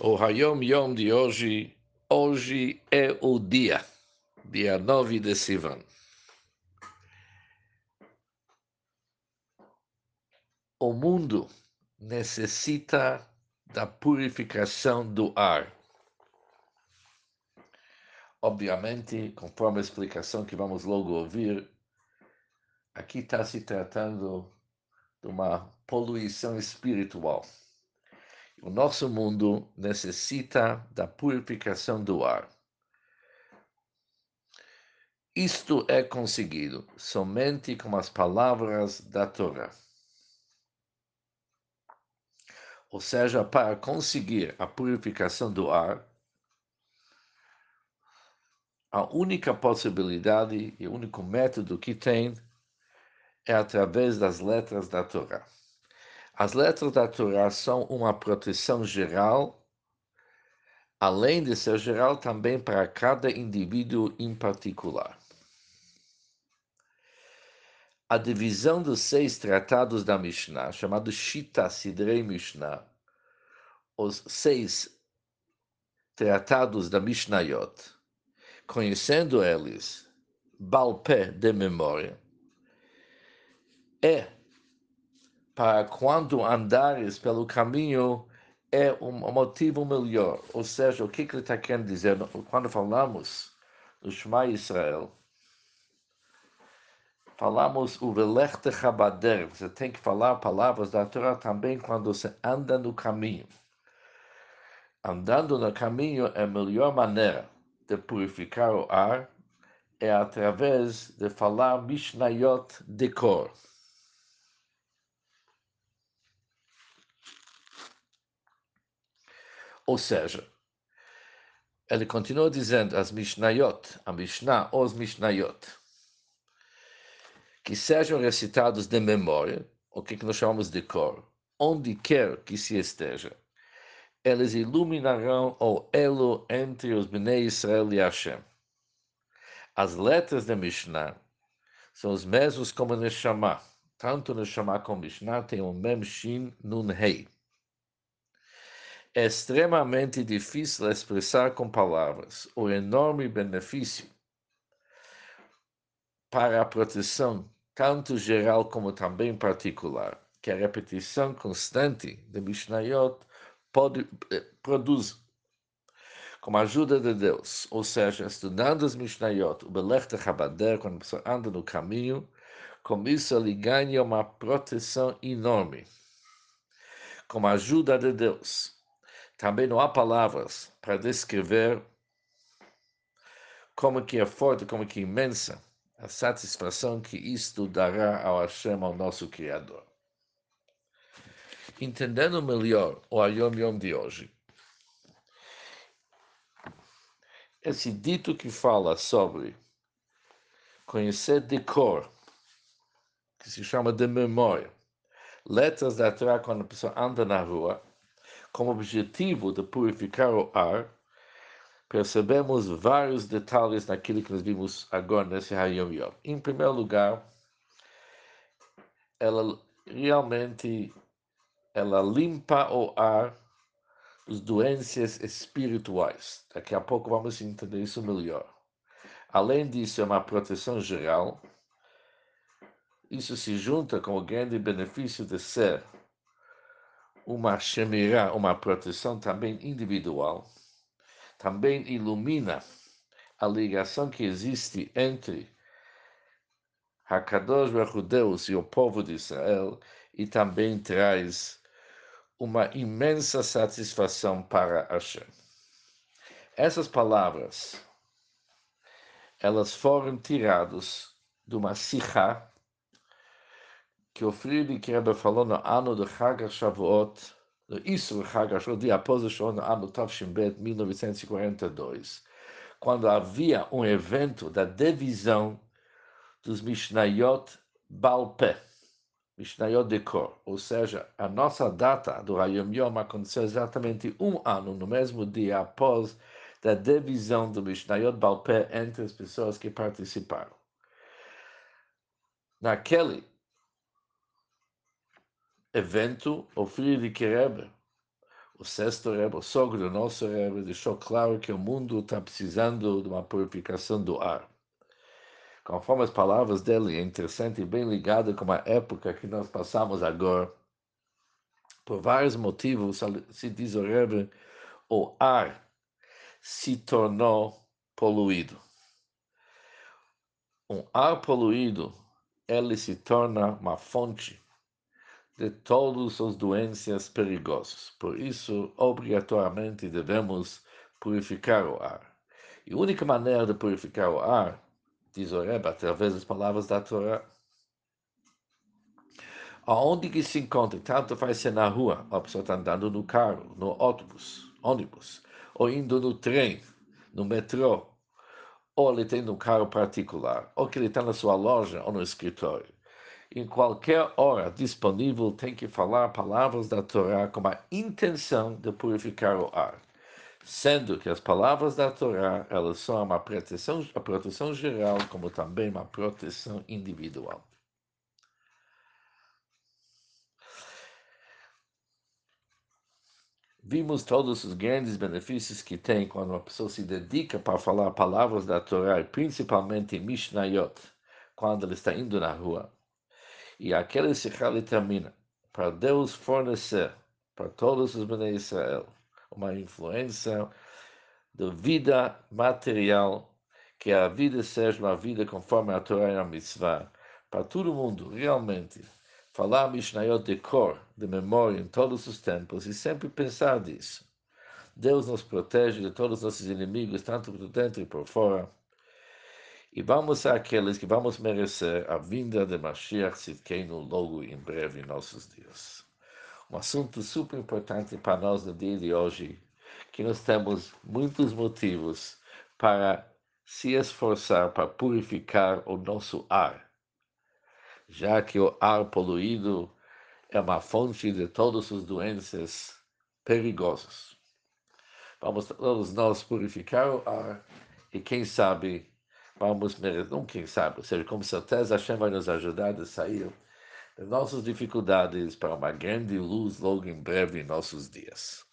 O Hayom Yom de hoje, hoje é o dia, dia 9 de Sivan. O mundo necessita da purificação do ar. Obviamente, conforme a explicação que vamos logo ouvir, aqui está se tratando de uma poluição espiritual. O nosso mundo necessita da purificação do ar. Isto é conseguido somente com as palavras da Torá. Ou seja, para conseguir a purificação do ar, a única possibilidade e o único método que tem é através das letras da Torá. As letras da Torá são uma proteção geral, além de ser geral também para cada indivíduo em particular. A divisão dos seis tratados da Mishnah, chamado Shita Sidrei Mishnah, os seis tratados da Mishnayot, conhecendo eles, balpé de memória, é para quando andares pelo caminho é um motivo melhor. Ou seja, o que, que ele está querendo dizer? Quando falamos do Shema Israel, falamos o Velech Chabader, você tem que falar palavras da Torá também quando você anda no caminho. Andando no caminho é a melhor maneira de purificar o ar é através de falar Mishnayot de cor. Ou seja, ele continua dizendo as Mishnayot, a Mishnah ou os Mishnayot, que sejam recitados de memória, o que nós chamamos de cor, onde quer que se esteja. Eles iluminarão o elo entre os Bnei Israel e Hashem. As letras da Mishnah são os mesmos como Neshama. Tanto Neshama como Mishnah tem um Mem Shin Nun Hei é extremamente difícil expressar com palavras o enorme benefício para a proteção, tanto geral como também particular, que a repetição constante de Mishnayot pode, eh, produz. Com a ajuda de Deus, ou seja, estudando os Mishnayot, o Belech de quando a pessoa anda no caminho, com isso ele ganha uma proteção enorme. Com a ajuda de Deus, também não há palavras para descrever como que é forte, como que é imensa a satisfação que isto dará ao Hashem, ao nosso Criador. Entendendo melhor o Ayom Yom de hoje, esse dito que fala sobre conhecer de cor, que se chama de memória, letras da Torá quando a pessoa anda na rua, como objetivo de purificar o ar, percebemos vários detalhes naquilo que nós vimos agora nesse Hayom Yom. Em primeiro lugar, ela realmente ela limpa o ar dos doenças espirituais. Daqui a pouco vamos entender isso melhor. Além disso, é uma proteção geral. Isso se junta com o grande benefício de ser uma shemirá, uma proteção também individual, também ilumina a ligação que existe entre Hakadosh Baruch Deus e o povo de Israel e também traz uma imensa satisfação para Hashem. Essas palavras, elas foram tiradas de uma sikha que o Friedrich Rebbe falou no ano do Chag Shavuot, no Isur Chag Shavuot, dia após o Show, no ano Tavshimbet, 1942, quando havia um evento da divisão dos Mishnayot Balpé, Mishnayot de cor, ou seja, a nossa data do Hayom Yom aconteceu exatamente um ano, no mesmo dia após da divisão do Mishnayot Balpé entre as pessoas que participaram. Naquele evento, o filho de Rebbe, o sexto Rebbe, o sogro do nosso Rebbe, deixou claro que o mundo está precisando de uma purificação do ar. Conforme as palavras dele, é interessante e bem ligado com a época que nós passamos agora. Por vários motivos, se diz o Rebbe, o ar se tornou poluído. Um ar poluído, ele se torna uma fonte de todas as doenças perigosas. Por isso, obrigatoriamente devemos purificar o ar. E a única maneira de purificar o ar, diz o Rebbe, através das palavras da Torá. Aonde que se encontra, tanto faz ser na rua, a pessoa está andando no carro, no ônibus, ônibus, ou indo no trem, no metrô, ou ele tem um carro particular, ou que ele está na sua loja ou no escritório em qualquer hora disponível, tem que falar palavras da Torá com a intenção de purificar o ar, sendo que as palavras da Torá elas são uma proteção, a proteção geral, como também uma proteção individual. Vimos todos os grandes benefícios que tem quando uma pessoa se dedica para falar palavras da Torá, principalmente Mishnayot, quando ele está indo na rua. E aquele Sichá termina. Para Deus fornecer para todos os Bnei Israel uma influência da vida material, que a vida seja uma vida conforme a Torá e a Mitzvah, para todo mundo realmente falar Mishnayot de cor, de memória em todos os tempos e sempre pensar nisso. Deus nos protege de todos os nossos inimigos, tanto por dentro e por fora e vamos ser aqueles que vamos merecer a vinda de Mashiach Sidkeinu logo em breve em nossos dias. Um assunto super importante para nós no dia de hoje, que nós temos muitos motivos para se esforçar para purificar o nosso ar, já que o ar poluído é uma fonte de todas as doenças perigosas. Vamos todos nós purificar o ar e, quem sabe, vamos não quem sabe, ou seja, com certeza Hashem vai nos ajudar a sair das nossas dificuldades para uma grande luz logo em breve em nossos dias.